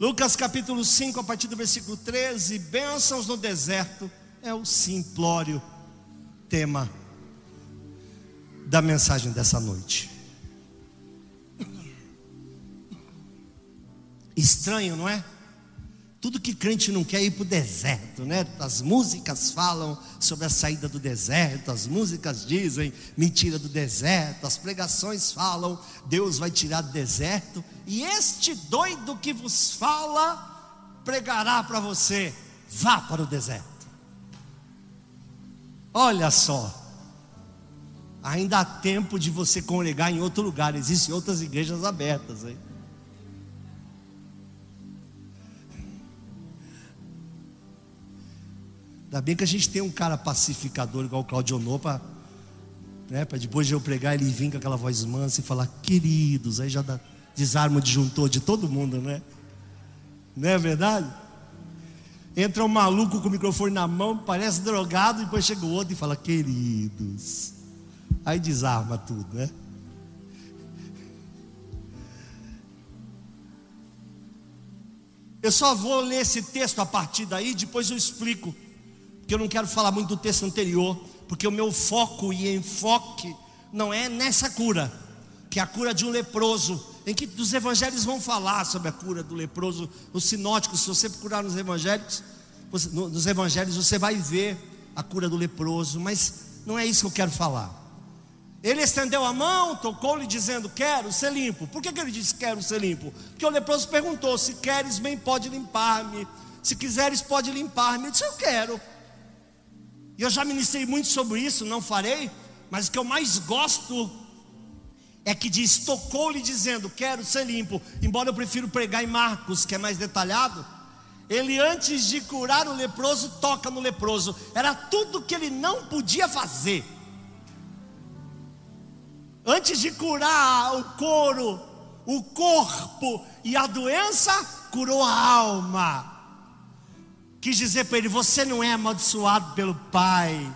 Lucas capítulo 5, a partir do versículo 13: Bênçãos no deserto é o simplório tema da mensagem dessa noite. Estranho, não é? Tudo que crente não quer é ir para o deserto, né? As músicas falam sobre a saída do deserto, as músicas dizem mentira do deserto, as pregações falam Deus vai tirar do deserto, e este doido que vos fala pregará para você: vá para o deserto. Olha só, ainda há tempo de você congregar em outro lugar, existem outras igrejas abertas, hein? Ainda bem que a gente tem um cara pacificador igual o Claudio para né, depois de eu pregar ele vir com aquela voz mansa e falar, queridos, aí já dá, desarma o disjuntor de todo mundo, né? Não é verdade? Entra um maluco com o microfone na mão, parece drogado, e depois chega o outro e fala, queridos. Aí desarma tudo, né? Eu só vou ler esse texto a partir daí, depois eu explico porque eu não quero falar muito do texto anterior, porque o meu foco e enfoque não é nessa cura, que é a cura de um leproso, em que os evangelhos vão falar sobre a cura do leproso, os sinóticos, se você procurar nos evangelhos, nos evangelhos você vai ver a cura do leproso, mas não é isso que eu quero falar. Ele estendeu a mão, tocou-lhe, dizendo: Quero ser limpo. Por que, que ele disse: Quero ser limpo? Porque o leproso perguntou: Se queres, bem, pode limpar-me. Se quiseres, pode limpar-me. Ele disse: Eu quero. E eu já ministrei muito sobre isso, não farei, mas o que eu mais gosto é que diz: tocou-lhe dizendo, quero ser limpo. Embora eu prefiro pregar em Marcos, que é mais detalhado. Ele, antes de curar o leproso, toca no leproso. Era tudo que ele não podia fazer. Antes de curar o couro, o corpo e a doença, curou a alma quis dizer para ele: Você não é amaldiçoado pelo Pai.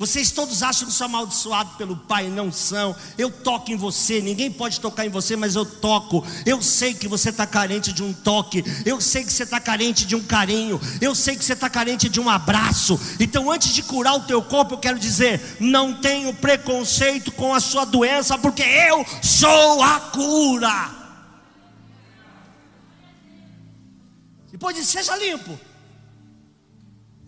Vocês todos acham que são amaldiçoados pelo Pai, não são. Eu toco em você, ninguém pode tocar em você, mas eu toco. Eu sei que você está carente de um toque, eu sei que você está carente de um carinho, eu sei que você está carente de um abraço. Então, antes de curar o teu corpo, eu quero dizer: não tenho preconceito com a sua doença, porque eu sou a cura. Depois de seja limpo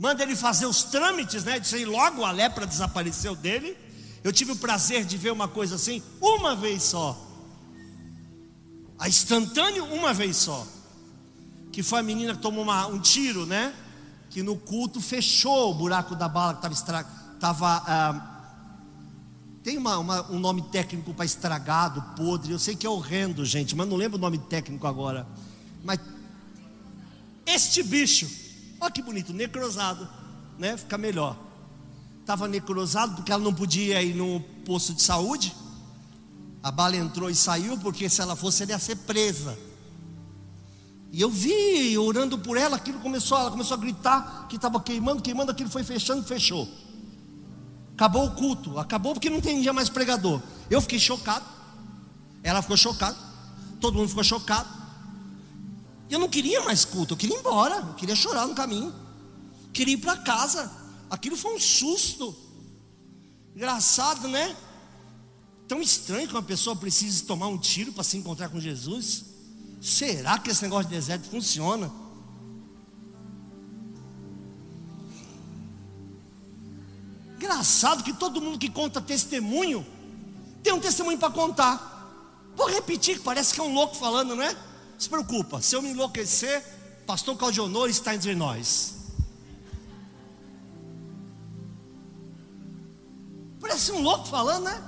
manda ele fazer os trâmites, né? Disse aí, logo a lepra desapareceu dele. Eu tive o prazer de ver uma coisa assim, uma vez só. A instantâneo, uma vez só. Que foi a menina que tomou uma, um tiro, né? Que no culto fechou o buraco da bala que estava estragado. Tava, ah, tem uma, uma, um nome técnico para estragado, podre. Eu sei que é horrendo, gente, mas não lembro o nome técnico agora. Mas este bicho Olha que bonito, necrosado, né? Fica melhor. Estava necrosado porque ela não podia ir no posto de saúde. A bala entrou e saiu, porque se ela fosse, ela ia ser presa. E eu vi, orando por ela, aquilo começou, ela começou a gritar que estava queimando, queimando, aquilo foi fechando, fechou. Acabou o culto, acabou porque não tinha mais pregador. Eu fiquei chocado, ela ficou chocada, todo mundo ficou chocado. Eu não queria mais culto, eu queria ir embora, eu queria chorar no caminho, queria ir para casa. Aquilo foi um susto. Engraçado, né? Tão estranho que uma pessoa precise tomar um tiro para se encontrar com Jesus. Será que esse negócio de deserto funciona? Engraçado que todo mundo que conta testemunho tem um testemunho para contar. Vou repetir, parece que é um louco falando, não é? Se preocupa, se eu me enlouquecer, pastor Claudionor está entre nós. Parece um louco falando, né?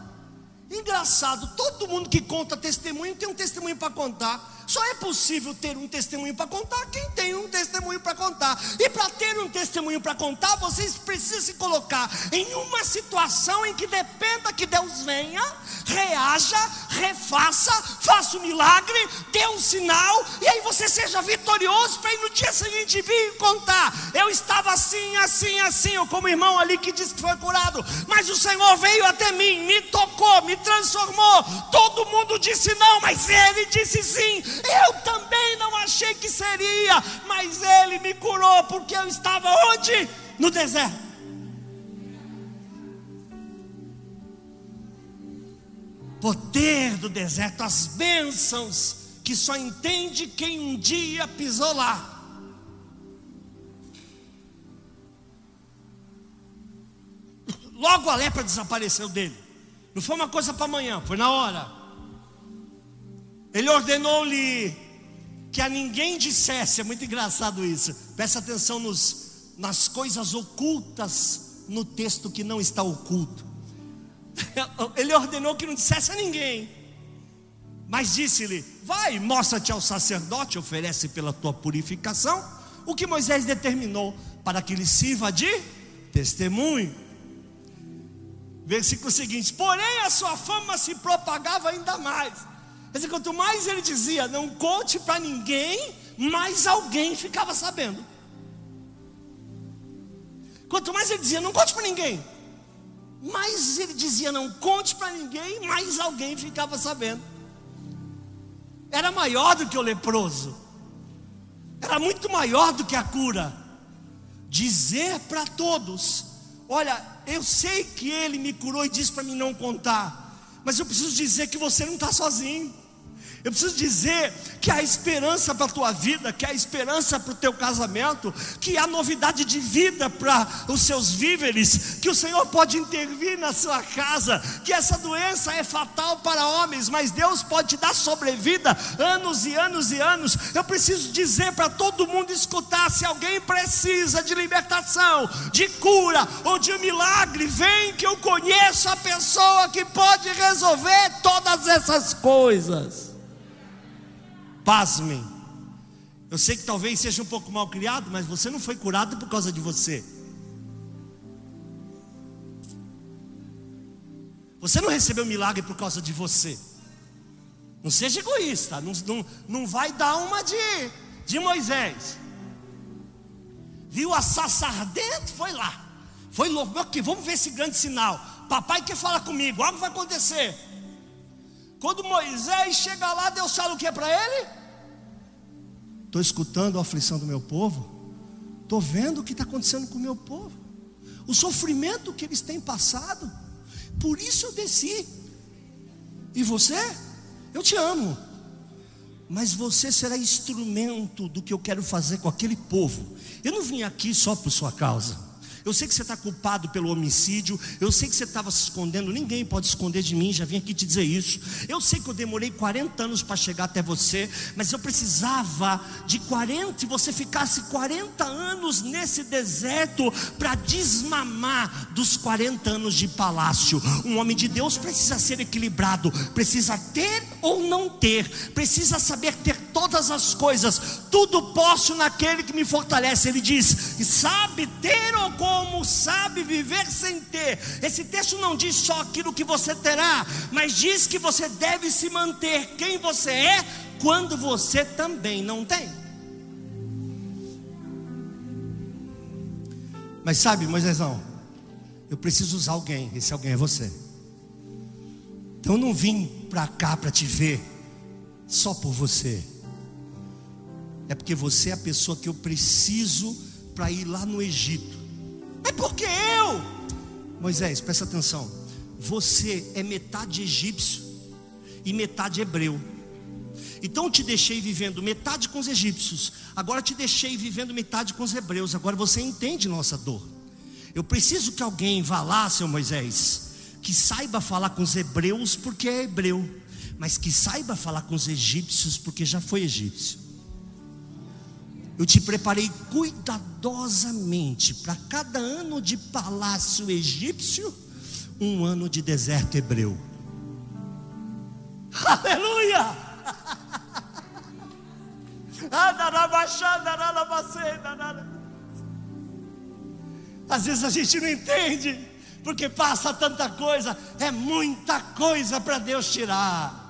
Engraçado, todo mundo que conta testemunho tem um testemunho para contar. Só é possível ter um testemunho para contar quem tem um testemunho para contar. E para ter um testemunho para contar, vocês precisam se colocar em uma situação em que dependa que Deus venha, reaja, refaça, faça um milagre, dê um sinal, e aí você seja vitorioso para ir no dia seguinte vir contar. Eu estava assim, assim, assim, eu como irmão ali que disse que foi curado, mas o Senhor veio até mim, me tocou, me transformou. Todo mundo disse não, mas ele disse sim. Eu também não achei que seria, mas Ele me curou, porque eu estava onde? No deserto. Poder do deserto, as bênçãos que só entende quem um dia pisou lá. Logo a lepra desapareceu dele. Não foi uma coisa para amanhã, foi na hora. Ele ordenou-lhe que a ninguém dissesse, é muito engraçado isso. Presta atenção nos, nas coisas ocultas no texto que não está oculto. Ele ordenou que não dissesse a ninguém. Mas disse-lhe: Vai, mostra-te ao sacerdote, oferece pela tua purificação o que Moisés determinou para que lhe sirva de testemunho. Versículo seguinte: Porém a sua fama se propagava ainda mais Quer dizer, quanto mais ele dizia, não conte para ninguém, mais alguém ficava sabendo. Quanto mais ele dizia, não conte para ninguém, mais ele dizia, não conte para ninguém, mais alguém ficava sabendo. Era maior do que o leproso, era muito maior do que a cura. Dizer para todos: Olha, eu sei que ele me curou e disse para mim não contar, mas eu preciso dizer que você não está sozinho. Eu preciso dizer que há esperança para a tua vida, que há esperança para o teu casamento, que há novidade de vida para os seus víveres, que o Senhor pode intervir na sua casa, que essa doença é fatal para homens, mas Deus pode te dar sobrevida anos e anos e anos. Eu preciso dizer para todo mundo escutar: se alguém precisa de libertação, de cura ou de um milagre, vem que eu conheço a pessoa que pode resolver todas essas coisas. Pasmem. Eu sei que talvez seja um pouco mal criado, mas você não foi curado por causa de você. Você não recebeu milagre por causa de você. Não seja egoísta. Não, não, não vai dar uma de, de Moisés. Viu a sassa ardente? Foi lá. Foi louco. Aqui, vamos ver esse grande sinal. Papai quer falar comigo. Algo vai acontecer. Quando Moisés chega lá, Deus fala o que é para ele? Estou escutando a aflição do meu povo, estou vendo o que está acontecendo com o meu povo, o sofrimento que eles têm passado, por isso eu desci. E você? Eu te amo, mas você será instrumento do que eu quero fazer com aquele povo. Eu não vim aqui só por sua causa. Eu sei que você está culpado pelo homicídio. Eu sei que você estava se escondendo. Ninguém pode esconder de mim. Já vim aqui te dizer isso. Eu sei que eu demorei 40 anos para chegar até você. Mas eu precisava de 40 e você ficasse 40 anos nesse deserto para desmamar dos 40 anos de palácio. Um homem de Deus precisa ser equilibrado. Precisa ter ou não ter. Precisa saber ter todas as coisas. Tudo posso naquele que me fortalece. Ele diz: sabe ter ou como sabe viver sem ter. Esse texto não diz só aquilo que você terá, mas diz que você deve se manter quem você é quando você também não tem. Mas sabe, Moisésão, eu preciso usar alguém, esse alguém é você. Então eu não vim para cá para te ver só por você. É porque você é a pessoa que eu preciso para ir lá no Egito é porque eu. Moisés, presta atenção. Você é metade egípcio e metade hebreu. Então te deixei vivendo metade com os egípcios, agora te deixei vivendo metade com os hebreus. Agora você entende nossa dor. Eu preciso que alguém vá lá, seu Moisés, que saiba falar com os hebreus porque é hebreu, mas que saiba falar com os egípcios porque já foi egípcio. Eu te preparei cuidadosamente para cada ano de palácio egípcio, um ano de deserto hebreu. Aleluia! Às vezes a gente não entende, porque passa tanta coisa, é muita coisa para Deus tirar.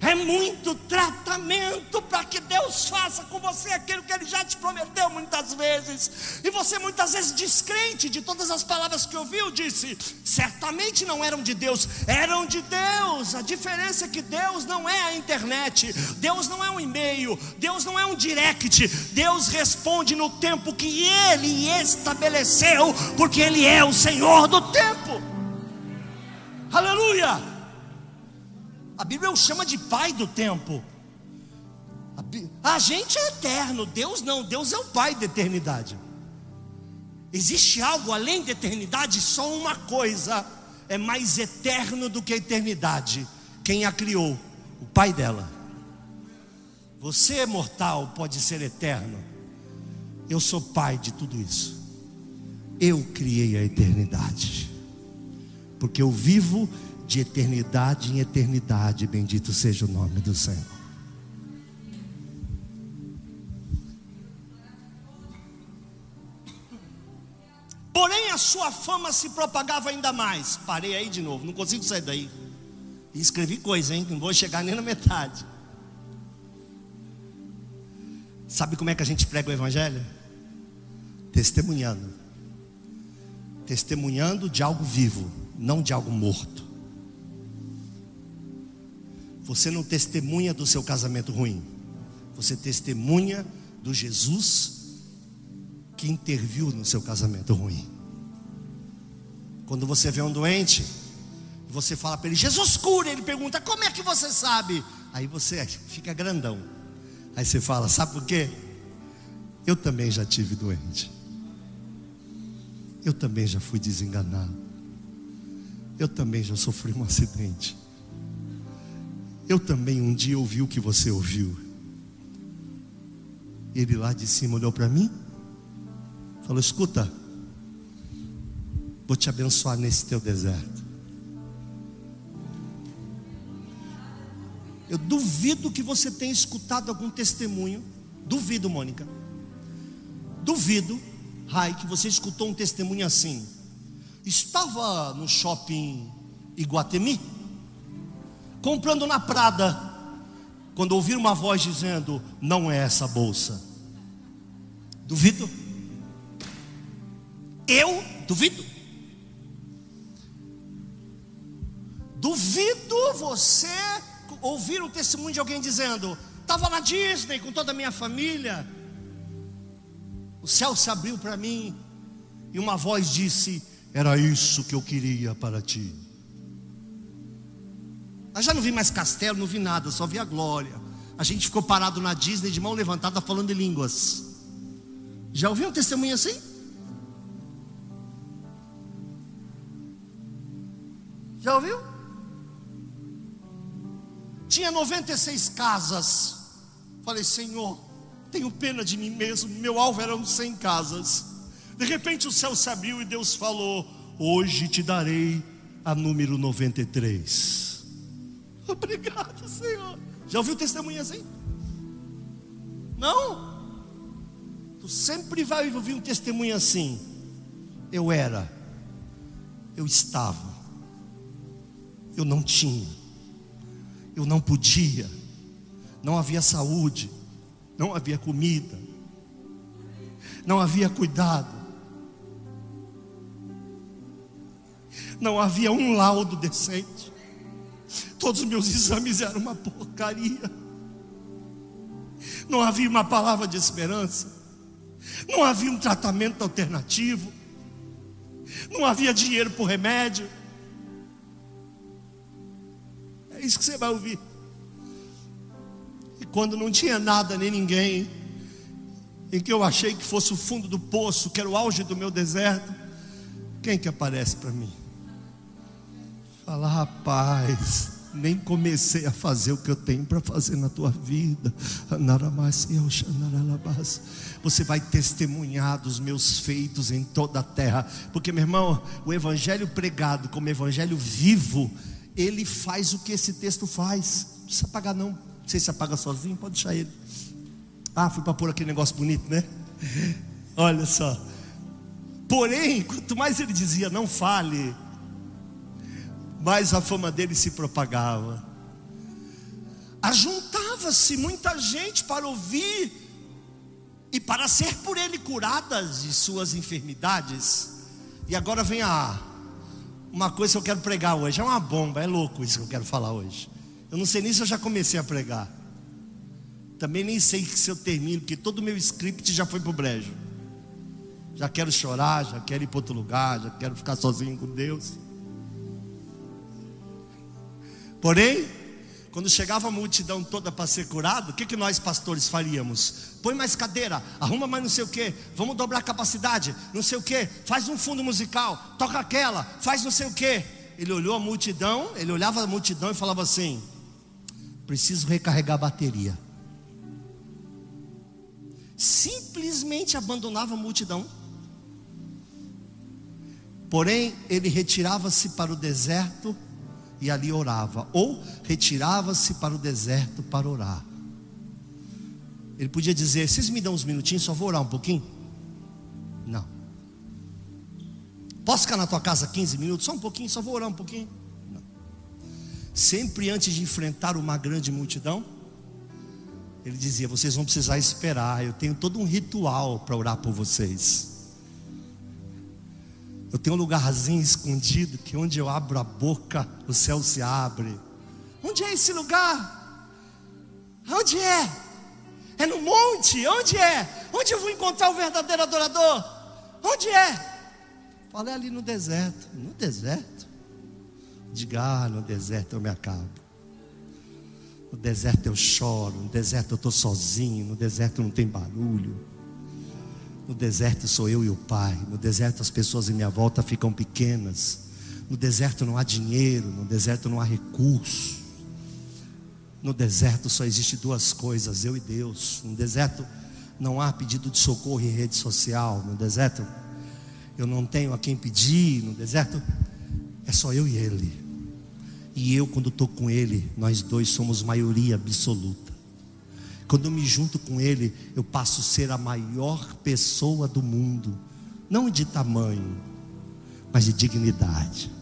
É muito tratamento para que Deus faça com você aquilo que Ele já te prometeu muitas vezes. E você muitas vezes descrente de todas as palavras que ouviu, disse: certamente não eram de Deus, eram de Deus. A diferença é que Deus não é a internet, Deus não é um e-mail, Deus não é um direct. Deus responde no tempo que Ele estabeleceu, porque Ele é o Senhor do tempo. Aleluia! A Bíblia o chama de pai do tempo. A gente é eterno, Deus não, Deus é o pai da eternidade. Existe algo além da eternidade, só uma coisa é mais eterno do que a eternidade. Quem a criou? O pai dela. Você, mortal, pode ser eterno. Eu sou pai de tudo isso. Eu criei a eternidade. Porque eu vivo de eternidade em eternidade. Bendito seja o nome do Senhor. Porém, a sua fama se propagava ainda mais. Parei aí de novo, não consigo sair daí. Escrevi coisa, hein? Não vou chegar nem na metade. Sabe como é que a gente prega o Evangelho? Testemunhando. Testemunhando de algo vivo, não de algo morto. Você não testemunha do seu casamento ruim. Você testemunha do Jesus que interviu no seu casamento ruim. Quando você vê um doente, você fala para ele: Jesus cura. Ele pergunta: Como é que você sabe? Aí você fica grandão. Aí você fala: Sabe por quê? Eu também já tive doente. Eu também já fui desenganado. Eu também já sofri um acidente. Eu também um dia ouvi o que você ouviu. Ele lá de cima olhou para mim, falou: Escuta, vou te abençoar nesse teu deserto. Eu duvido que você tenha escutado algum testemunho. Duvido, Mônica. Duvido, Rai, que você escutou um testemunho assim. Estava no shopping Iguatemi comprando na Prada, quando ouvir uma voz dizendo: Não é essa bolsa. Duvido. Eu duvido. Duvido você ouvir o testemunho de alguém dizendo: Estava na Disney com toda a minha família. O céu se abriu para mim e uma voz disse: Era isso que eu queria para ti. Eu já não vi mais castelo, não vi nada, só vi a glória. A gente ficou parado na Disney de mão levantada falando em línguas. Já ouviu um testemunho assim? Já ouviu? Tinha 96 casas. Falei, Senhor, tenho pena de mim mesmo. Meu alvo eram 100 casas. De repente o céu se abriu e Deus falou: Hoje te darei a número 93. Obrigado, Senhor. Já ouviu testemunha assim? Não? Tu sempre vai ouvir um testemunho assim. Eu era, eu estava, eu não tinha, eu não podia, não havia saúde, não havia comida, não havia cuidado, não havia um laudo decente. Todos os meus exames eram uma porcaria. Não havia uma palavra de esperança. Não havia um tratamento alternativo. Não havia dinheiro por remédio. É isso que você vai ouvir. E quando não tinha nada nem ninguém, em que eu achei que fosse o fundo do poço, que era o auge do meu deserto, quem que aparece para mim? Fala, rapaz, nem comecei a fazer o que eu tenho para fazer na tua vida. Você vai testemunhar dos meus feitos em toda a terra, porque meu irmão, o evangelho pregado como evangelho vivo, ele faz o que esse texto faz. Não precisa apagar não. Não sei se apaga sozinho, pode deixar ele. Ah, fui para pôr aquele negócio bonito, né? Olha só. Porém, quanto mais ele dizia, não fale, mais a fama dele se propagava. Ajuntava-se muita gente para ouvir e para ser por ele curadas de suas enfermidades. E agora vem a uma coisa que eu quero pregar hoje, é uma bomba, é louco isso que eu quero falar hoje. Eu não sei nem se eu já comecei a pregar. Também nem sei se eu termino, porque todo o meu script já foi para o brejo. Já quero chorar, já quero ir para outro lugar, já quero ficar sozinho com Deus. Porém, quando chegava a multidão toda para ser curado, o que, que nós pastores faríamos? Põe mais cadeira, arruma mais não sei o que, vamos dobrar a capacidade, não sei o que, faz um fundo musical, toca aquela, faz não sei o que. Ele olhou a multidão, ele olhava a multidão e falava assim: preciso recarregar a bateria. Simplesmente abandonava a multidão. Porém, ele retirava-se para o deserto e ali orava, ou retirava-se para o deserto para orar. Ele podia dizer: Vocês me dão uns minutinhos, só vou orar um pouquinho? Não. Posso ficar na tua casa 15 minutos? Só um pouquinho, só vou orar um pouquinho? Não. Sempre antes de enfrentar uma grande multidão, ele dizia: Vocês vão precisar esperar, eu tenho todo um ritual para orar por vocês. Eu tenho um lugarzinho escondido que onde eu abro a boca, o céu se abre. Onde é esse lugar? Onde é? É no monte? Onde é? Onde eu vou encontrar o verdadeiro adorador? Onde é? Falei ali no deserto. No deserto? Diga, ah, no deserto eu me acabo. No deserto eu choro, no deserto eu estou sozinho, no deserto não tem barulho. No deserto sou eu e o Pai. No deserto as pessoas em minha volta ficam pequenas. No deserto não há dinheiro, no deserto não há recurso. No deserto só existe duas coisas, eu e Deus. No deserto não há pedido de socorro em rede social. No deserto eu não tenho a quem pedir. No deserto é só eu e Ele. E eu, quando estou com Ele, nós dois somos maioria absoluta. Quando eu me junto com Ele, eu passo a ser a maior pessoa do mundo, não de tamanho, mas de dignidade.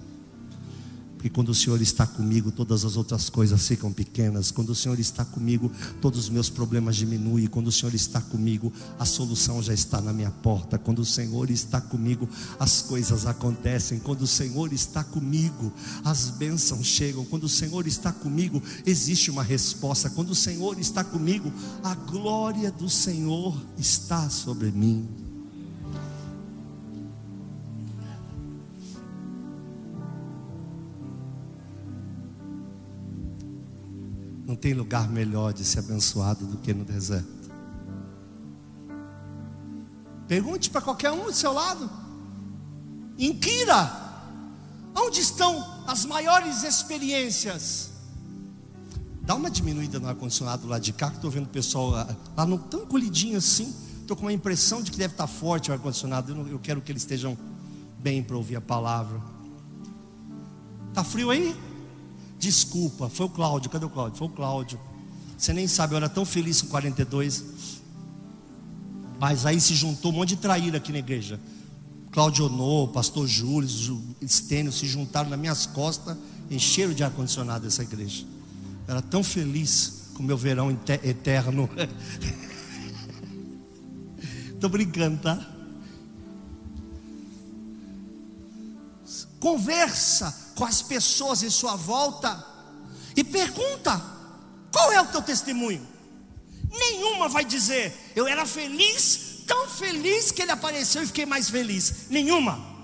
Porque quando o Senhor está comigo, todas as outras coisas ficam pequenas. Quando o Senhor está comigo, todos os meus problemas diminuem. Quando o Senhor está comigo, a solução já está na minha porta. Quando o Senhor está comigo, as coisas acontecem. Quando o Senhor está comigo, as bênçãos chegam. Quando o Senhor está comigo, existe uma resposta. Quando o Senhor está comigo, a glória do Senhor está sobre mim. Não tem lugar melhor de ser abençoado do que no deserto. Pergunte para qualquer um do seu lado. Inquira. Onde estão as maiores experiências? Dá uma diminuída no ar-condicionado lá de cá, que estou vendo o pessoal lá, lá no, tão colidinho assim. Estou com uma impressão de que deve estar forte o ar-condicionado. Eu, eu quero que eles estejam bem para ouvir a palavra. Está frio aí? Desculpa, foi o Cláudio. Cadê o Cláudio? Foi o Cláudio. Você nem sabe, eu era tão feliz com 42. Mas aí se juntou um monte de traíra aqui na igreja. Cláudio Onô, pastor Júlio, Estênio se juntaram nas minhas costas, encheram de ar-condicionado essa igreja. Eu era tão feliz com o meu verão eterno. Estou brincando, tá? Conversa com as pessoas em sua volta e pergunta: qual é o teu testemunho? Nenhuma vai dizer, eu era feliz, tão feliz que ele apareceu e fiquei mais feliz. Nenhuma.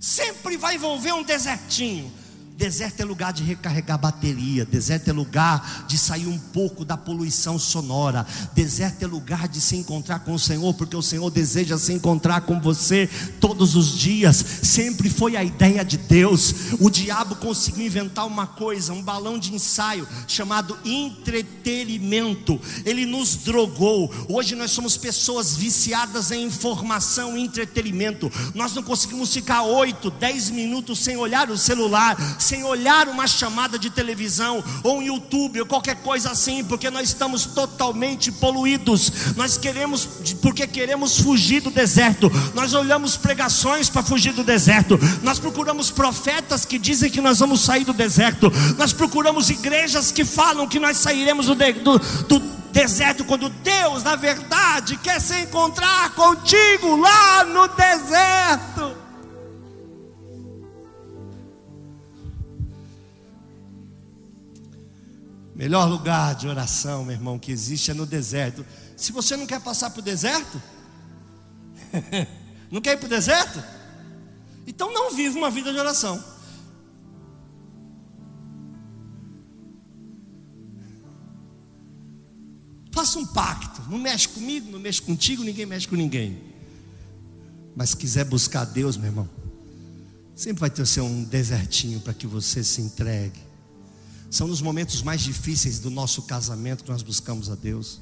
Sempre vai envolver um desertinho. Deserto é lugar de recarregar bateria, deserto é lugar de sair um pouco da poluição sonora, deserto é lugar de se encontrar com o Senhor, porque o Senhor deseja se encontrar com você todos os dias. Sempre foi a ideia de Deus. O diabo conseguiu inventar uma coisa, um balão de ensaio chamado entretenimento. Ele nos drogou. Hoje nós somos pessoas viciadas em informação e entretenimento. Nós não conseguimos ficar 8, 10 minutos sem olhar o celular, sem olhar uma chamada de televisão ou um YouTube ou qualquer coisa assim, porque nós estamos totalmente poluídos. Nós queremos, porque queremos fugir do deserto. Nós olhamos pregações para fugir do deserto. Nós procuramos profetas que dizem que nós vamos sair do deserto. Nós procuramos igrejas que falam que nós sairemos do, do, deserto, quando Deus, na verdade, quer se encontrar contigo lá no deserto. Melhor lugar de oração, meu irmão, que existe é no deserto. Se você não quer passar para o deserto, não quer ir para o deserto? Então não vive uma vida de oração. Faça um pacto. Não mexe comigo, não mexe contigo, ninguém mexe com ninguém. Mas se quiser buscar Deus, meu irmão, sempre vai ter ser um desertinho para que você se entregue. São nos momentos mais difíceis do nosso casamento que nós buscamos a Deus.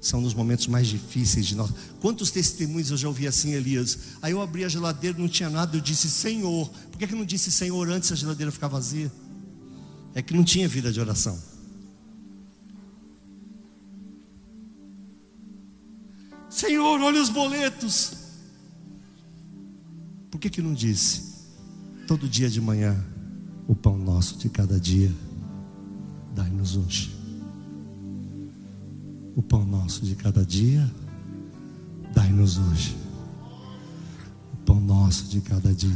São nos momentos mais difíceis de nós. Quantos testemunhos eu já ouvi assim, Elias? Aí eu abri a geladeira, não tinha nada, eu disse Senhor. Por que, que não disse Senhor antes a geladeira ficar vazia? É que não tinha vida de oração. Senhor, olha os boletos. Por que, que não disse? Todo dia de manhã, o pão nosso de cada dia dai-nos hoje. O pão nosso de cada dia, dai-nos hoje. O pão nosso de cada dia,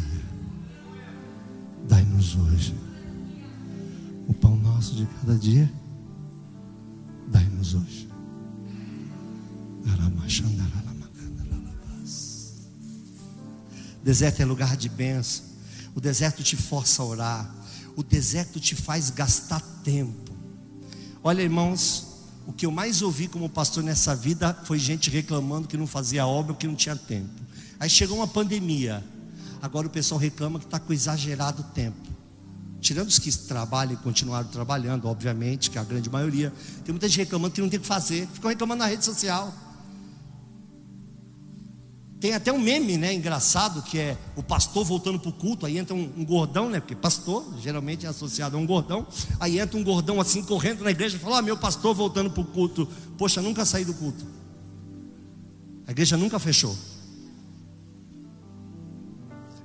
dai-nos hoje. O pão nosso de cada dia, dai-nos hoje. Deserto é lugar de bênção. O deserto te força a orar. O deserto te faz gastar tempo. Olha, irmãos, o que eu mais ouvi como pastor nessa vida foi gente reclamando que não fazia obra, que não tinha tempo. Aí chegou uma pandemia. Agora o pessoal reclama que está com exagerado tempo. Tirando os que trabalham e continuaram trabalhando, obviamente, que é a grande maioria, tem muita gente reclamando que não tem o que fazer, ficam reclamando na rede social. Tem até um meme, né, engraçado, que é o pastor voltando para o culto, aí entra um, um, gordão, né, porque pastor geralmente é associado a um gordão, aí entra um gordão assim, correndo na igreja e fala, ah, meu pastor voltando para o culto, poxa, nunca saí do culto, a igreja nunca fechou,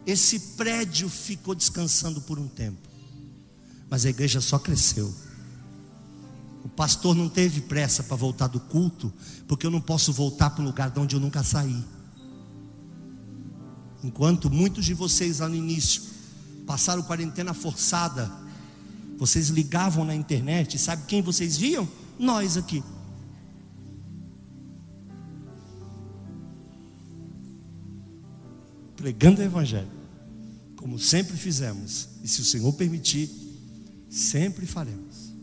esse prédio ficou descansando por um tempo, mas a igreja só cresceu, o pastor não teve pressa para voltar do culto, porque eu não posso voltar para o lugar de onde eu nunca saí, Enquanto muitos de vocês lá no início passaram quarentena forçada, vocês ligavam na internet, sabe quem vocês viam? Nós aqui. Pregando o Evangelho, como sempre fizemos, e se o Senhor permitir, sempre faremos.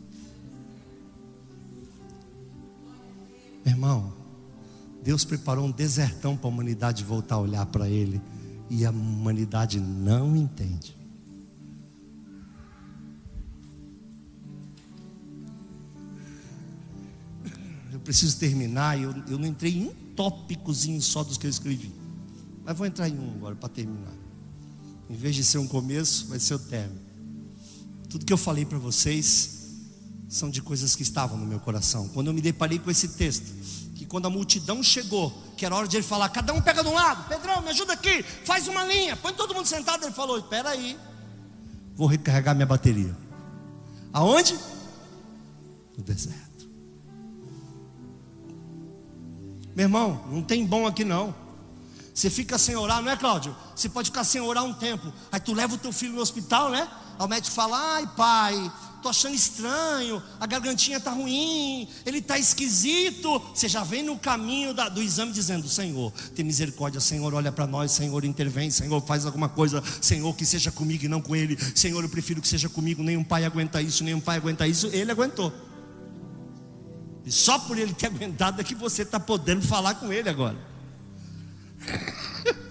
Irmão, Deus preparou um desertão para a humanidade voltar a olhar para Ele e a humanidade não entende. Eu preciso terminar, eu, eu não entrei em um tópicozinho só dos que eu escrevi, mas vou entrar em um agora para terminar. Em vez de ser um começo, vai ser o término. Tudo que eu falei para vocês são de coisas que estavam no meu coração. Quando eu me deparei com esse texto, quando a multidão chegou, que era hora de ele falar, cada um pega de um lado, Pedrão, me ajuda aqui, faz uma linha, põe todo mundo sentado. Ele falou: Espera aí, vou recarregar minha bateria. Aonde? No deserto. Meu irmão, não tem bom aqui não. Você fica sem orar, não é, Cláudio? Você pode ficar sem orar um tempo. Aí tu leva o teu filho no hospital, né? Aí o médico fala: "Ai, pai, tô achando estranho, a gargantinha tá ruim, ele tá esquisito". Você já vem no caminho da, do exame dizendo: "Senhor, tem misericórdia, Senhor, olha para nós, Senhor, intervém, Senhor, faz alguma coisa, Senhor, que seja comigo e não com ele. Senhor, eu prefiro que seja comigo, nenhum pai aguenta isso, nenhum pai aguenta isso". Ele aguentou. E só por ele ter aguentado é que você está podendo falar com ele agora.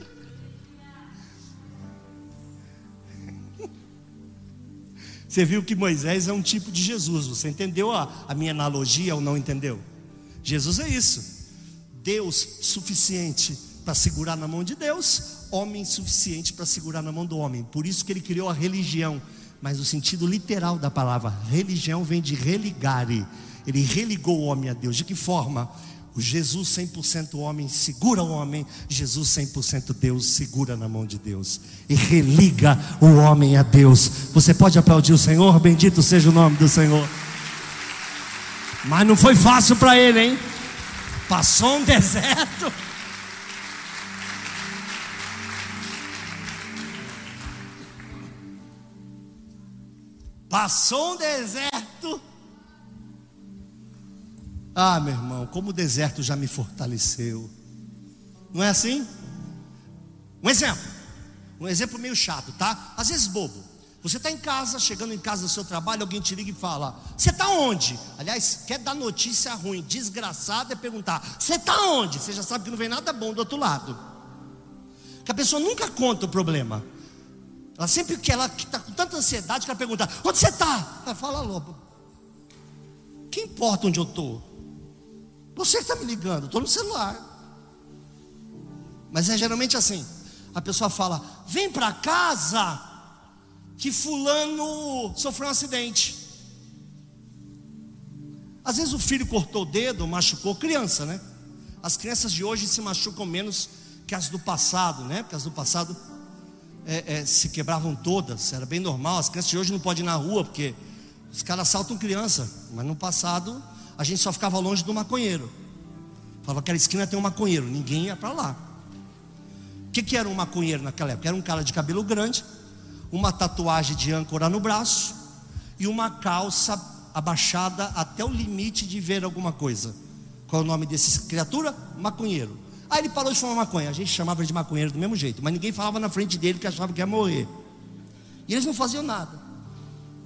Você viu que Moisés é um tipo de Jesus. Você entendeu a, a minha analogia ou não entendeu? Jesus é isso. Deus suficiente para segurar na mão de Deus, homem suficiente para segurar na mão do homem. Por isso que ele criou a religião. Mas o sentido literal da palavra religião vem de religare. Ele religou o homem a Deus. De que forma? O Jesus 100% homem segura o homem, Jesus 100% Deus segura na mão de Deus e religa o homem a Deus. Você pode aplaudir o Senhor? Bendito seja o nome do Senhor. Mas não foi fácil para ele, hein? Passou um deserto. Passou um deserto ah, meu irmão, como o deserto já me fortaleceu. Não é assim? Um exemplo. Um exemplo meio chato, tá? Às vezes bobo. Você está em casa, chegando em casa do seu trabalho, alguém te liga e fala: Você está onde? Aliás, quer dar notícia ruim, desgraçada é perguntar: Você está onde? Você já sabe que não vem nada bom do outro lado. Que a pessoa nunca conta o problema. Ela sempre que ela está com tanta ansiedade que ela pergunta: Onde você está? Ela fala lobo. Que importa onde eu estou? Você está me ligando, estou no celular. Mas é geralmente assim: a pessoa fala, vem para casa, que Fulano sofreu um acidente. Às vezes o filho cortou o dedo, machucou, criança, né? As crianças de hoje se machucam menos que as do passado, né? Porque as do passado é, é, se quebravam todas, era bem normal. As crianças de hoje não podem ir na rua, porque os caras assaltam criança, mas no passado a gente só ficava longe do maconheiro. Falava que aquela esquina tem um maconheiro, ninguém ia para lá. O que, que era um maconheiro naquela época? Era um cara de cabelo grande, uma tatuagem de âncora no braço e uma calça abaixada até o limite de ver alguma coisa. Qual é o nome dessa criatura? Maconheiro. Aí ele parou de fumar maconha. A gente chamava ele de maconheiro do mesmo jeito, mas ninguém falava na frente dele que achava que ia morrer. E eles não faziam nada.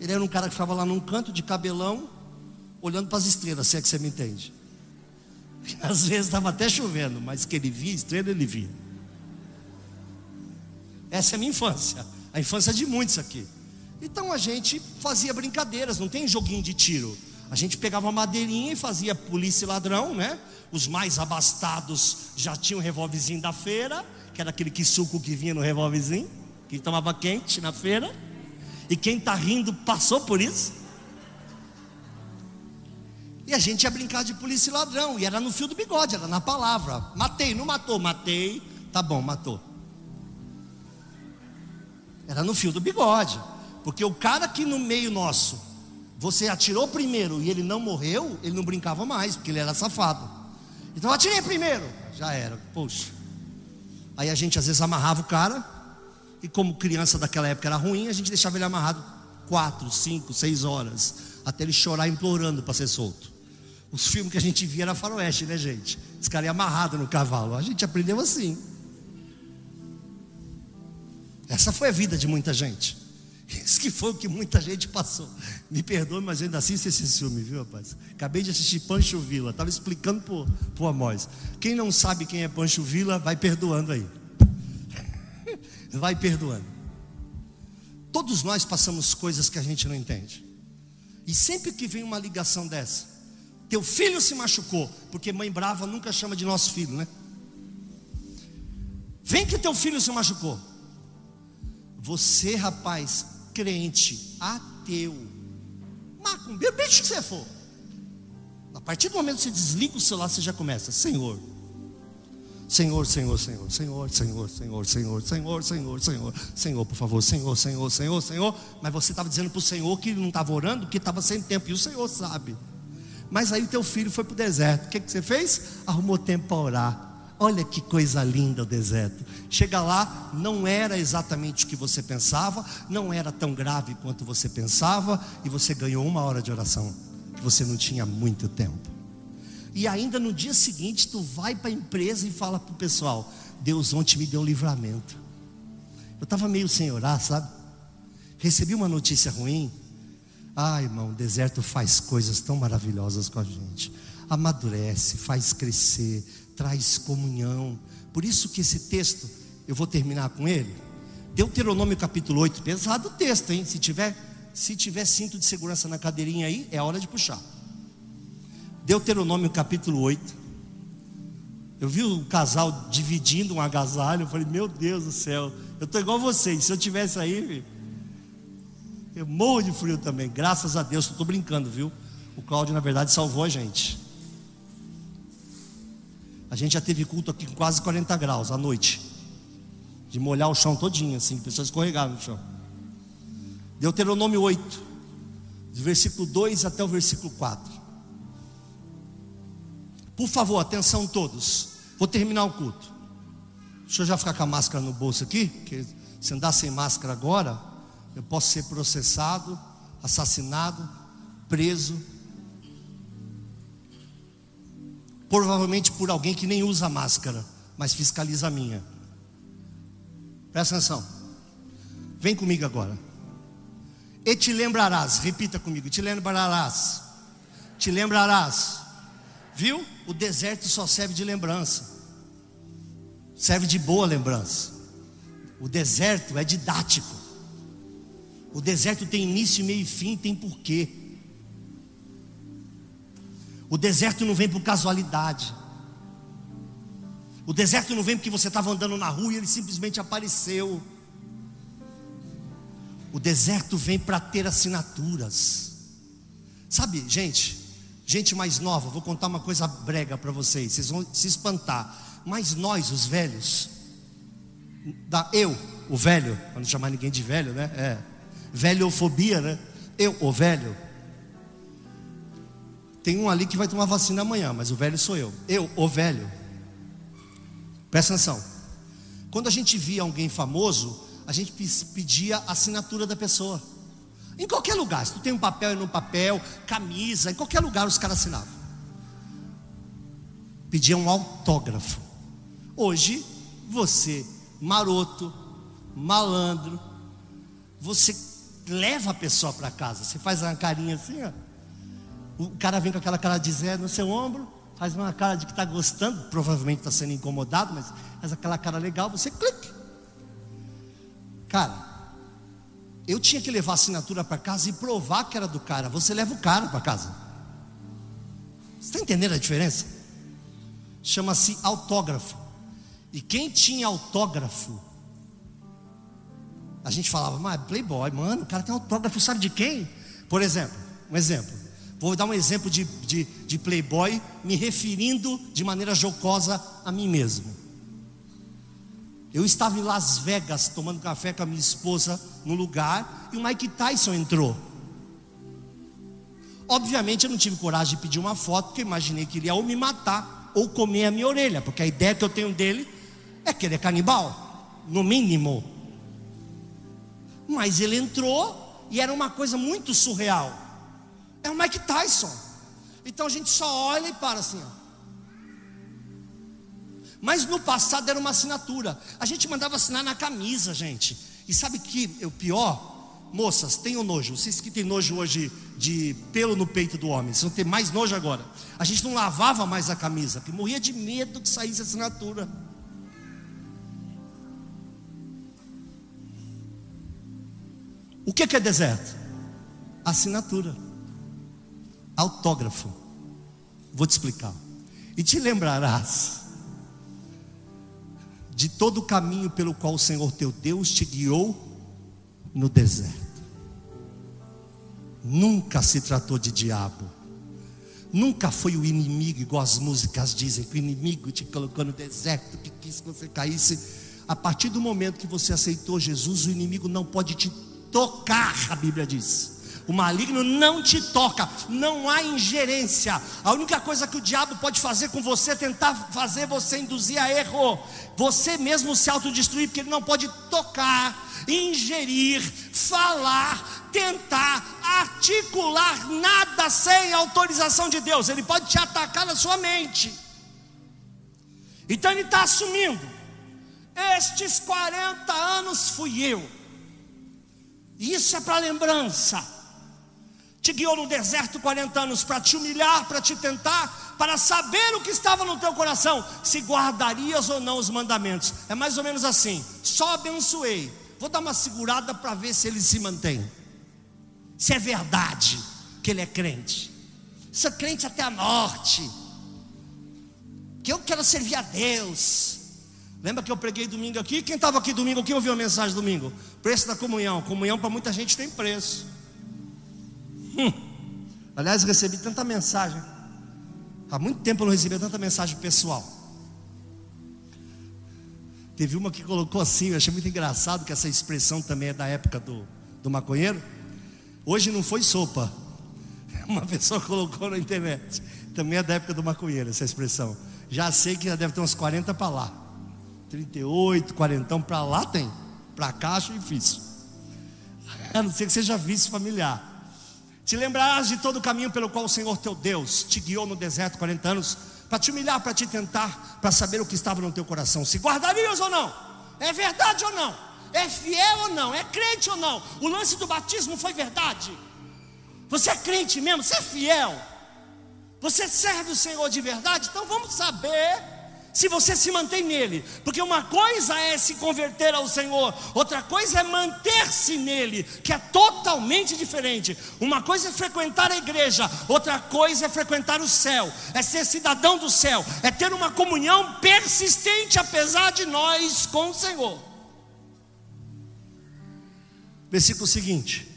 Ele era um cara que ficava lá num canto de cabelão, olhando para as estrelas, se é que você me entende. Às vezes estava até chovendo, mas que ele via estrela, ele via. Essa é a minha infância, a infância de muitos aqui. Então a gente fazia brincadeiras, não tem joguinho de tiro. A gente pegava madeirinha e fazia polícia e ladrão, né? Os mais abastados já tinham um revólverzinho da feira, que era aquele que suco que vinha no revólverzinho, que tomava quente na feira. E quem está rindo passou por isso. E a gente ia brincar de polícia e ladrão. E era no fio do bigode, era na palavra. Matei, não matou, matei. Tá bom, matou. Era no fio do bigode. Porque o cara que no meio nosso, você atirou primeiro e ele não morreu, ele não brincava mais, porque ele era safado. Então atirei primeiro. Já era, poxa. Aí a gente às vezes amarrava o cara. E como criança daquela época era ruim, a gente deixava ele amarrado quatro, cinco, seis horas. Até ele chorar implorando para ser solto. Os filmes que a gente via era faroeste, né, gente? Os caras no cavalo. A gente aprendeu assim. Essa foi a vida de muita gente. Isso que foi o que muita gente passou. Me perdoe, mas ainda assisto esse filme, viu, rapaz? Acabei de assistir Pancho Villa. Estava explicando para o Amós. Quem não sabe quem é Pancho Villa, vai perdoando aí. Vai perdoando. Todos nós passamos coisas que a gente não entende. E sempre que vem uma ligação dessa, teu filho se machucou, porque mãe brava nunca chama de nosso filho, né? Vem que teu filho se machucou. Você, rapaz, crente, ateu, macumbeiro, bicho que você for. A partir do momento que você desliga o celular, você já começa, Senhor, Senhor, Senhor, Senhor, Senhor, Senhor, Senhor, Senhor, Senhor, Senhor, Senhor, Senhor, por favor, Senhor, Senhor, Senhor, Senhor. Mas você estava dizendo para o Senhor que não estava orando, que estava sem tempo, e o Senhor sabe. Mas aí teu filho foi para o deserto. O que, que você fez? Arrumou tempo para orar. Olha que coisa linda o deserto. Chega lá, não era exatamente o que você pensava, não era tão grave quanto você pensava, e você ganhou uma hora de oração, que você não tinha muito tempo. E ainda no dia seguinte, tu vai para a empresa e fala para o pessoal: Deus ontem me deu um livramento. Eu estava meio sem orar, sabe? Recebi uma notícia ruim. Ah, irmão, o deserto faz coisas tão maravilhosas com a gente. Amadurece, faz crescer, traz comunhão. Por isso que esse texto, eu vou terminar com ele. Deuteronômio capítulo 8, pesado o texto, hein? Se tiver, se tiver cinto de segurança na cadeirinha aí, é hora de puxar. Deuteronômio capítulo 8. Eu vi o casal dividindo um agasalho, eu falei, meu Deus do céu, eu estou igual vocês, se eu tivesse aí, eu morro de frio também, graças a Deus, estou brincando, viu? O Cláudio, na verdade, salvou a gente. A gente já teve culto aqui com quase 40 graus à noite. De molhar o chão todinho, assim, pessoas escorregaram no chão. Deuteronômio 8, do versículo 2 até o versículo 4. Por favor, atenção todos. Vou terminar o culto. Deixa eu já ficar com a máscara no bolso aqui, porque se andar sem máscara agora, eu posso ser processado, assassinado, preso Provavelmente por alguém que nem usa máscara, mas fiscaliza a minha. Presta atenção. Vem comigo agora. E te lembrarás, repita comigo, te lembrarás. Te lembrarás. Viu? O deserto só serve de lembrança. Serve de boa lembrança. O deserto é didático. O deserto tem início, meio e fim, tem porquê. O deserto não vem por casualidade. O deserto não vem porque você estava andando na rua e ele simplesmente apareceu. O deserto vem para ter assinaturas. Sabe, gente, gente mais nova, vou contar uma coisa brega para vocês, vocês vão se espantar. Mas nós, os velhos, da, eu, o velho, para não chamar ninguém de velho, né? É, velhofobia, né? Eu, o velho, tem um ali que vai tomar vacina amanhã, mas o velho sou eu. Eu, o velho. Presta atenção. Quando a gente via alguém famoso, a gente pedia a assinatura da pessoa. Em qualquer lugar, se tu tem um papel e no papel, camisa, em qualquer lugar os caras assinavam. Pediam um autógrafo. Hoje, você, maroto, malandro, você leva a pessoa para casa. Você faz uma carinha assim, ó. O cara vem com aquela cara de zé no seu ombro, faz uma cara de que está gostando, provavelmente está sendo incomodado, mas faz aquela cara legal, você clica. Cara, eu tinha que levar a assinatura para casa e provar que era do cara. Você leva o cara para casa. Você está entendendo a diferença? Chama-se autógrafo. E quem tinha autógrafo, a gente falava, mas playboy, mano, o cara tem autógrafo, sabe de quem? Por exemplo, um exemplo. Vou dar um exemplo de, de, de playboy, me referindo de maneira jocosa a mim mesmo. Eu estava em Las Vegas tomando café com a minha esposa no lugar e o Mike Tyson entrou. Obviamente eu não tive coragem de pedir uma foto, porque imaginei que ele ia ou me matar ou comer a minha orelha, porque a ideia que eu tenho dele é que ele é canibal, no mínimo. Mas ele entrou e era uma coisa muito surreal. É o Mike Tyson. Então a gente só olha e para assim, ó. Mas no passado era uma assinatura. A gente mandava assinar na camisa, gente. E sabe que é o pior? Moças, tenham nojo. Vocês que têm nojo hoje de pelo no peito do homem, vocês vão ter mais nojo agora. A gente não lavava mais a camisa, porque morria de medo que saísse a assinatura. O que é deserto? Assinatura autógrafo. Vou te explicar. E te lembrarás de todo o caminho pelo qual o Senhor teu Deus te guiou no deserto. Nunca se tratou de diabo. Nunca foi o inimigo, igual as músicas dizem, que o inimigo te colocou no deserto, que quis que você caísse. A partir do momento que você aceitou Jesus, o inimigo não pode te tocar, a Bíblia diz O maligno não te toca, não há ingerência. A única coisa que o diabo pode fazer com você é tentar fazer você induzir a erro, você mesmo se autodestruir, porque ele não pode tocar, ingerir, falar, tentar, articular nada sem autorização de Deus. Ele pode te atacar na sua mente. Então ele está assumindo: estes 40 anos fui eu. Isso é para lembrança. Te guiou no deserto 40 anos para te humilhar, para te tentar, para saber o que estava no teu coração, se guardarias ou não os mandamentos. É mais ou menos assim: só abençoei, vou dar uma segurada para ver se ele se mantém, se é verdade que ele é crente, se é crente até a morte, que eu quero servir a Deus. Lembra que eu preguei domingo aqui? Quem estava aqui domingo? Quem ouviu a mensagem domingo? Preço da comunhão. Comunhão para muita gente tem preço. Hum. Aliás, recebi tanta mensagem. Há muito tempo eu não recebia tanta mensagem pessoal. Teve uma que colocou assim, eu achei muito engraçado que essa expressão também é da época do, do maconheiro. Hoje não foi sopa. Uma pessoa colocou na internet. Também é da época do maconheiro essa expressão. Já sei que já deve ter uns 40 para lá. 38, 40 para lá tem. Para cá acho difícil. A não ser que seja vício familiar. Te lembrarás de todo o caminho pelo qual o Senhor teu Deus te guiou no deserto 40 anos, para te humilhar, para te tentar, para saber o que estava no teu coração. Se guardarias ou não? É verdade ou não? É fiel ou não? É crente ou não? O lance do batismo foi verdade. Você é crente mesmo? Você é fiel? Você serve o Senhor de verdade? Então vamos saber se você se mantém nele, porque uma coisa é se converter ao Senhor, outra coisa é manter-se nele, que é totalmente diferente. Uma coisa é frequentar a igreja, outra coisa é frequentar o céu, é ser cidadão do céu, é ter uma comunhão persistente apesar de nós com o Senhor. Versículo seguinte: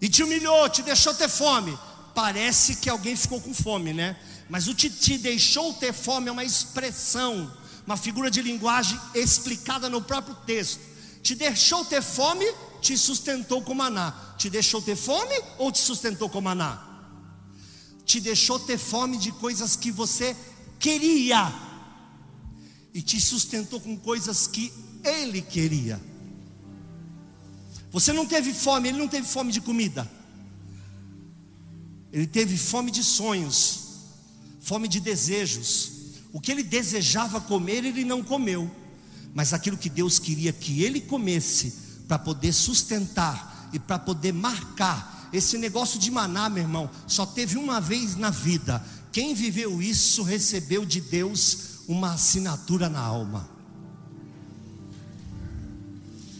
E te humilhou, te deixou ter fome. Parece que alguém ficou com fome, né? Mas o te, deixou ter fome é uma expressão, uma figura de linguagem explicada no próprio texto. Te deixou ter fome, te sustentou com maná. Te deixou ter fome ou te sustentou com maná? Te deixou ter fome de coisas que você queria e te sustentou com coisas que ele queria. Você não teve fome, ele não teve fome de comida. Ele teve fome de sonhos fome de desejos. O que ele desejava comer, ele não comeu, mas aquilo que Deus queria que ele comesse, para poder sustentar e para poder marcar. Esse negócio de maná, meu irmão, só teve uma vez na vida. Quem viveu isso recebeu de Deus uma assinatura na alma.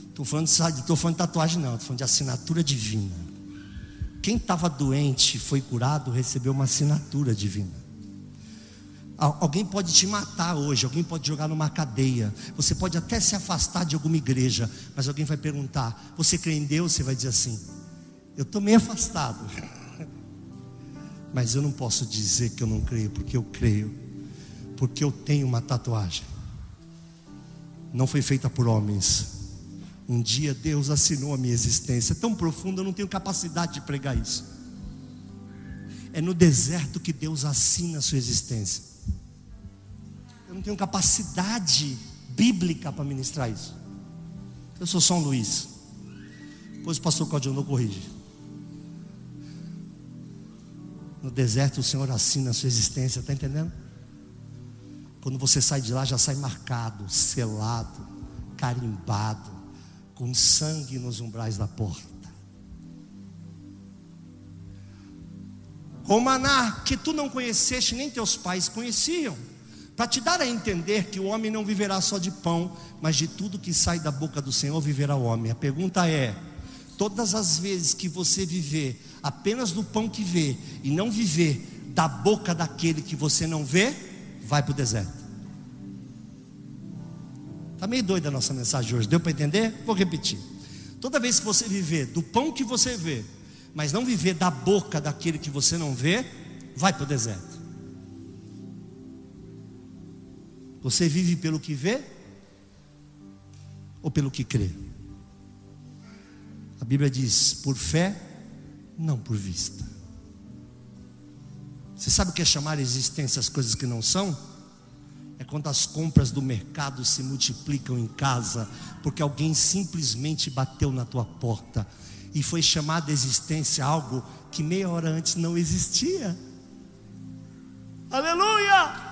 Estou falando, falando de tatuagem, não, estou falando de assinatura divina. Quem estava doente foi curado, recebeu uma assinatura divina. Alguém pode te matar hoje, alguém pode jogar numa cadeia, você pode até se afastar de alguma igreja, mas alguém vai perguntar: Você crê em Deus? Você vai dizer assim: Eu estou meio afastado, mas eu não posso dizer que eu não creio, porque eu creio, porque eu tenho uma tatuagem, não foi feita por homens. Um dia Deus assinou a minha existência, tão profunda, eu não tenho capacidade de pregar isso. É no deserto que Deus assina a sua existência. Eu não tenho capacidade bíblica para ministrar isso. Eu sou São Luís. Depois o pastor Claudio não corrige. No deserto o Senhor assina a sua existência, está entendendo? Quando você sai de lá, já sai marcado, selado, carimbado, com sangue nos umbrais da porta. Com maná que tu não conheceste, nem teus pais conheciam para te dar a entender que o homem não viverá só de pão, mas de tudo que sai da boca do Senhor viverá o homem. A pergunta é: todas as vezes que você viver apenas do pão que vê e não viver da boca daquele que você não vê, vai para o deserto. Está meio doida a nossa mensagem hoje, deu para entender? Vou repetir. Toda vez que você viver do pão que você vê, mas não viver da boca daquele que você não vê, vai para o deserto. Você vive pelo que vê ou pelo que crê? A Bíblia diz: por fé não por vista. Você sabe o que é chamar a existência as coisas que não são? É quando as compras do mercado se multiplicam em casa, porque alguém simplesmente bateu na tua porta e foi chamado a existência algo que meia hora antes não existia. Aleluia!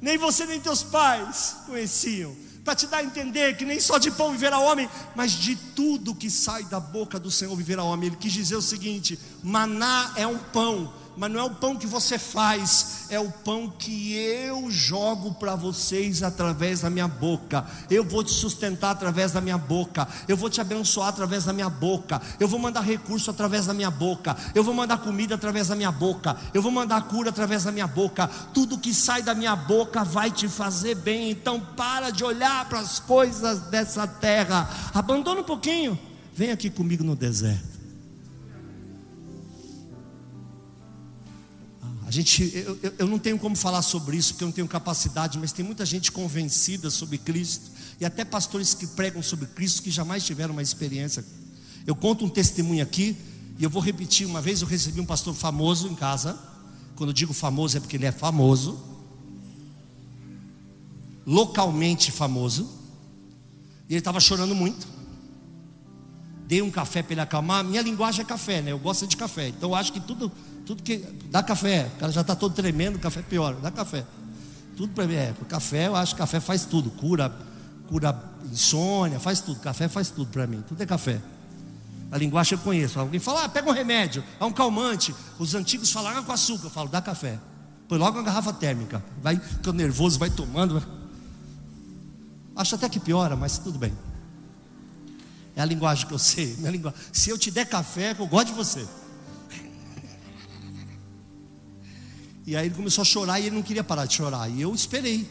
Nem você nem teus pais conheciam para te dar a entender que nem só de pão viverá o homem, mas de tudo que sai da boca do Senhor viverá o homem. Ele quis dizer o seguinte: maná é um pão mas não é o pão que você faz, é o pão que eu jogo para vocês através da minha boca. Eu vou te sustentar através da minha boca, eu vou te abençoar através da minha boca, eu vou mandar recurso através da minha boca, eu vou mandar comida através da minha boca, eu vou mandar cura através da minha boca. Tudo que sai da minha boca vai te fazer bem. Então para de olhar para as coisas dessa terra, abandona um pouquinho, vem aqui comigo no deserto. A gente, eu, eu, não tenho como falar sobre isso, porque eu não tenho capacidade, mas tem muita gente convencida sobre Cristo, e até pastores que pregam sobre Cristo que jamais tiveram uma experiência. Eu conto um testemunho aqui, e eu vou repetir. Uma vez eu recebi um pastor famoso em casa, quando eu digo famoso é porque ele é famoso, localmente famoso, e ele estava chorando muito. Dei um café para ele acalmar. Minha linguagem é café, né? Eu gosto de café, então eu acho que tudo tudo que. Dá café. O cara já está todo tremendo, café é pior. Dá café. Tudo para mim. É, café, eu acho que café faz tudo. Cura, cura insônia, faz tudo. Café faz tudo para mim. Tudo é café. A linguagem eu conheço. Alguém fala, ah, pega um remédio, é um calmante. Os antigos falaram com açúcar. Eu falo, dá café. Põe logo uma garrafa térmica. Vai ficando nervoso, vai tomando. Acho até que piora, mas tudo bem. É a linguagem que eu sei. Minha linguagem. Se eu te der café, eu gosto de você. E aí ele começou a chorar e ele não queria parar de chorar. E eu esperei.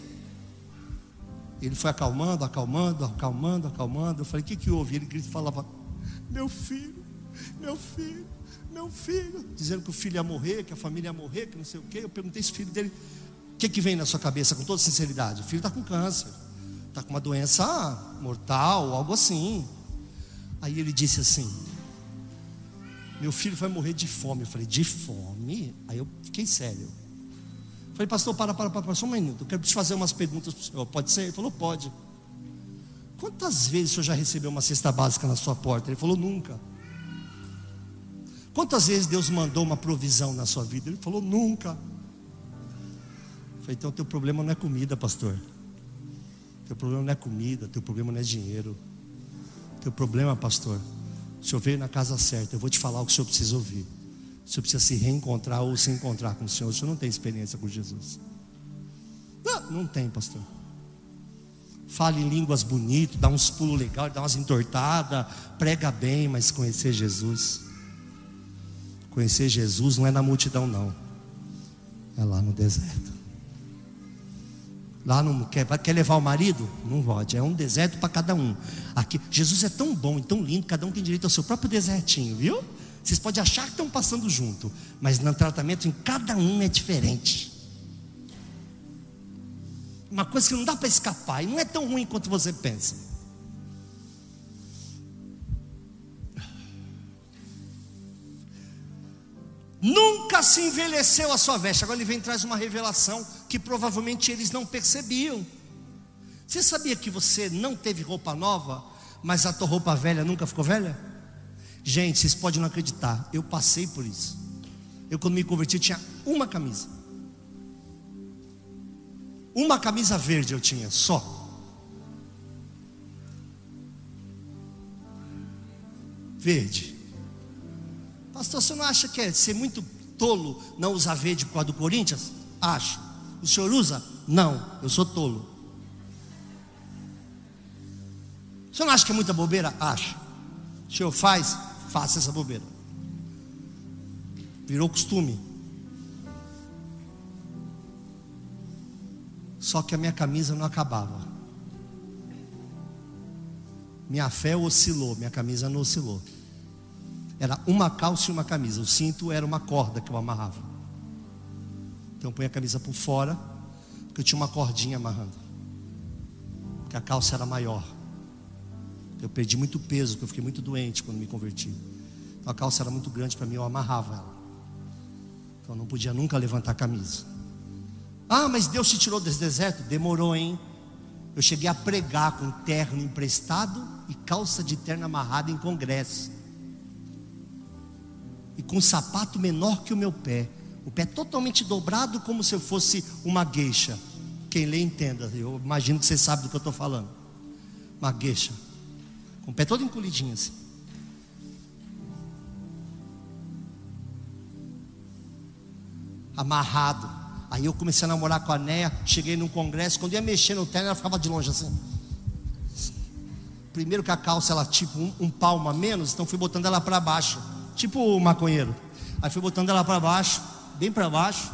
Ele foi acalmando, acalmando, acalmando, acalmando. Eu falei: O que, que houve? Ele falava: Meu filho, meu filho, meu filho. Dizendo que o filho ia morrer, que a família ia morrer, que não sei o quê. Eu perguntei esse filho dele: O que, que vem na sua cabeça, com toda sinceridade? O filho está com câncer, está com uma doença mortal, algo assim. Aí ele disse assim: Meu filho vai morrer de fome. Eu falei: De fome? Aí eu fiquei sério. Falei, pastor, para, para, para, só um minuto. Eu quero te fazer umas perguntas para o senhor. Pode ser? Ele falou, pode. Quantas vezes o senhor já recebeu uma cesta básica na sua porta? Ele falou, nunca. Quantas vezes Deus mandou uma provisão na sua vida? Ele falou, nunca. Eu falei, então teu problema não é comida, pastor. Teu problema não é comida, teu problema não é dinheiro. Teu problema, pastor, o senhor veio na casa certa. Eu vou te falar o que o senhor precisa ouvir. Senhor precisa se reencontrar ou se encontrar com o Senhor. Senhor não tem experiência com Jesus. Não, não tem, pastor. Fale em línguas bonitas, dá uns pulos legais, dá umas entortadas, prega bem, mas conhecer Jesus. Conhecer Jesus não é na multidão, não. É lá no deserto. Lá não quer, quer levar o marido? Não pode. É um deserto para cada um. Aqui, Jesus é tão bom e tão lindo, cada um tem direito ao seu próprio desertinho, viu? Vocês podem achar que estão passando junto, mas no tratamento em cada um é diferente. Uma coisa que não dá para escapar e não é tão ruim quanto você pensa. Nunca se envelheceu a sua veste. Agora ele vem traz uma revelação que provavelmente eles não percebiam. Você sabia que você não teve roupa nova, mas a tua roupa velha nunca ficou velha? Gente, vocês podem não acreditar, eu passei por isso. Eu, quando me converti, tinha uma camisa. Uma camisa verde eu tinha, só. Verde. Pastor, você não acha que é ser muito tolo não usar verde por causa do Corinthians? Acho. O senhor usa? Não, eu sou tolo. O senhor não acha que é muita bobeira? Acho. O senhor faz? Faça essa bobeira. Virou costume. Só que a minha camisa não acabava. Minha fé oscilou, minha camisa não oscilou. Era uma calça e uma camisa. O cinto era uma corda que eu amarrava. Então eu ponho a camisa por fora, porque eu tinha uma cordinha amarrando. que a calça era maior. Eu perdi muito peso, porque eu fiquei muito doente quando me converti. Então a calça era muito grande para mim, eu amarrava ela. Então eu não podia nunca levantar a camisa. Ah, mas Deus te tirou desse deserto? Demorou, hein? Eu cheguei a pregar com terno emprestado e calça de terno amarrada em congresso. E com um sapato menor que o meu pé. O pé totalmente dobrado, como se eu fosse uma gueixa. Quem lê entenda, eu imagino que você sabe do que eu estou falando. Uma gueixa. Com o pé todo encolhidinho assim. Amarrado. Aí eu comecei a namorar com a Néia, cheguei num congresso, quando ia mexer no terno, ela ficava de longe assim. Primeiro que a calça ela tipo um, um palmo a menos, então fui botando ela para baixo, tipo o maconheiro. Aí fui botando ela para baixo, bem para baixo.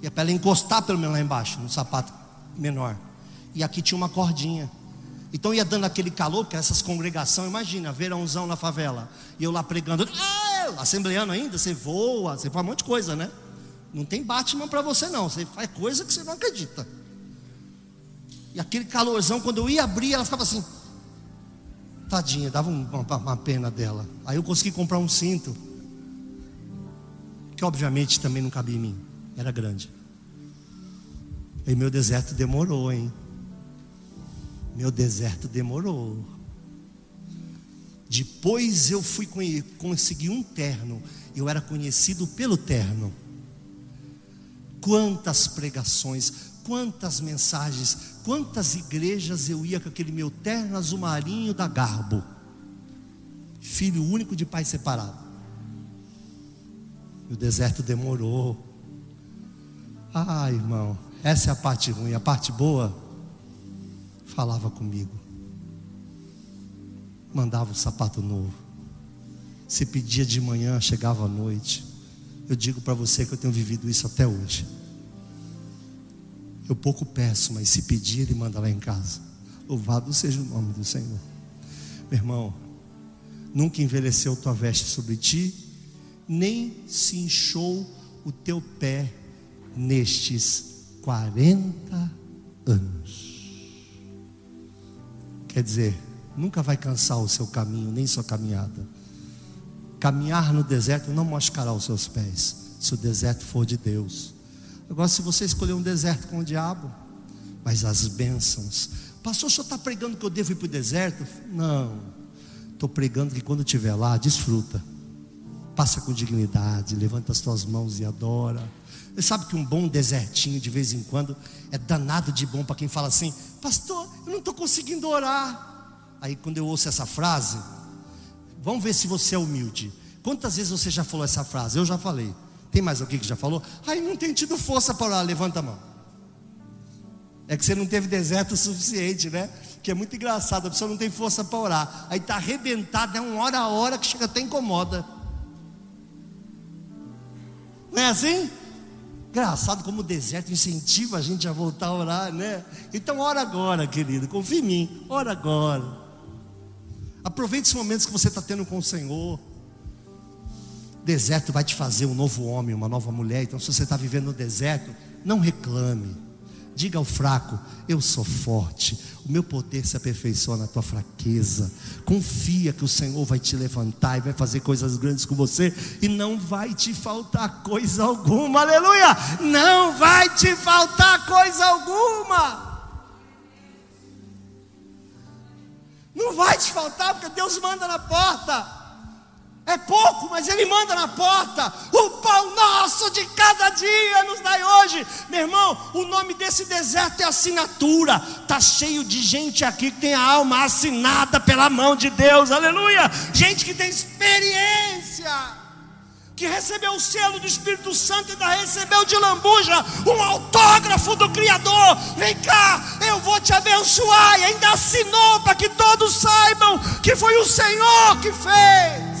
E é para ela encostar pelo menos lá embaixo, no sapato menor. E aqui tinha uma cordinha. Então ia dando aquele calor, porque essas congregações, imagina, verãozão na favela. E eu lá pregando, ah, assembleando ainda, você voa, você faz um monte de coisa, né? Não tem Batman para você não, você faz coisa que você não acredita. E aquele calorzão, quando eu ia abrir, ela ficava assim. Tadinha, dava uma, uma pena dela. Aí eu consegui comprar um cinto. Que obviamente também não cabia em mim. Era grande. E meu deserto demorou, hein? Meu deserto demorou. Depois eu fui conseguir um terno. Eu era conhecido pelo terno. Quantas pregações, quantas mensagens, quantas igrejas eu ia com aquele meu terno azul marinho da Garbo. Filho único de pai separado. E o deserto demorou. Ah, irmão, essa é a parte ruim. A parte boa, falava comigo. Mandava um sapato novo. Se pedia de manhã, chegava à noite. Eu digo para você que eu tenho vivido isso até hoje. Eu pouco peço, mas se pedir, Ele manda lá em casa. Louvado seja o nome do Senhor. Meu irmão, nunca envelheceu tua veste sobre ti, nem se inchou o teu pé nestes 40 anos. Quer dizer, nunca vai cansar o seu caminho, nem sua caminhada. Caminhar no deserto não machucará os seus pés, se o deserto for de Deus. Agora, se você escolher um deserto com o diabo, mas as bênçãos. Pastor, o senhor está pregando que eu devo ir para o deserto? Não. Estou pregando que quando estiver lá, desfruta. Passa com dignidade, levanta as tuas mãos e adora. Você sabe que um bom desertinho de vez em quando é danado de bom para quem fala assim, pastor, eu não estou conseguindo orar. Aí quando eu ouço essa frase, vamos ver se você é humilde. Quantas vezes você já falou essa frase? Eu já falei. Tem mais alguém que já falou? Ai, não tem tido força para orar. Levanta a mão. É que você não teve deserto suficiente, né? Que é muito engraçado, a pessoa não tem força para orar. Aí está arrebentado, é uma hora a hora que chega até incomoda. Não é assim? Engraçado como o deserto incentiva a gente a voltar a orar, né? Então ora agora, querido, confia em mim, ora agora. Aproveite os momentos que você está tendo com o Senhor. Deserto vai te fazer um novo homem, uma nova mulher. Então, se você está vivendo no deserto, não reclame. Diga ao fraco: Eu sou forte. O meu poder se aperfeiçoa na tua fraqueza. Confia que o Senhor vai te levantar e vai fazer coisas grandes com você. E não vai te faltar coisa alguma. Aleluia! Não vai te faltar coisa alguma. Não vai te faltar, porque Deus manda na porta. É pouco, mas Ele manda na porta. O pão nosso de cada dia nos dai hoje. Meu irmão, o nome desse deserto é assinatura. Está cheio de gente aqui que tem a alma assinada pela mão de Deus. Aleluia. Gente que tem experiência. Que recebeu o selo do Espírito Santo e ainda recebeu de lambuja um autógrafo do Criador. Vem cá, eu vou te abençoar. E ainda assinou para que todos saibam que foi o Senhor que fez.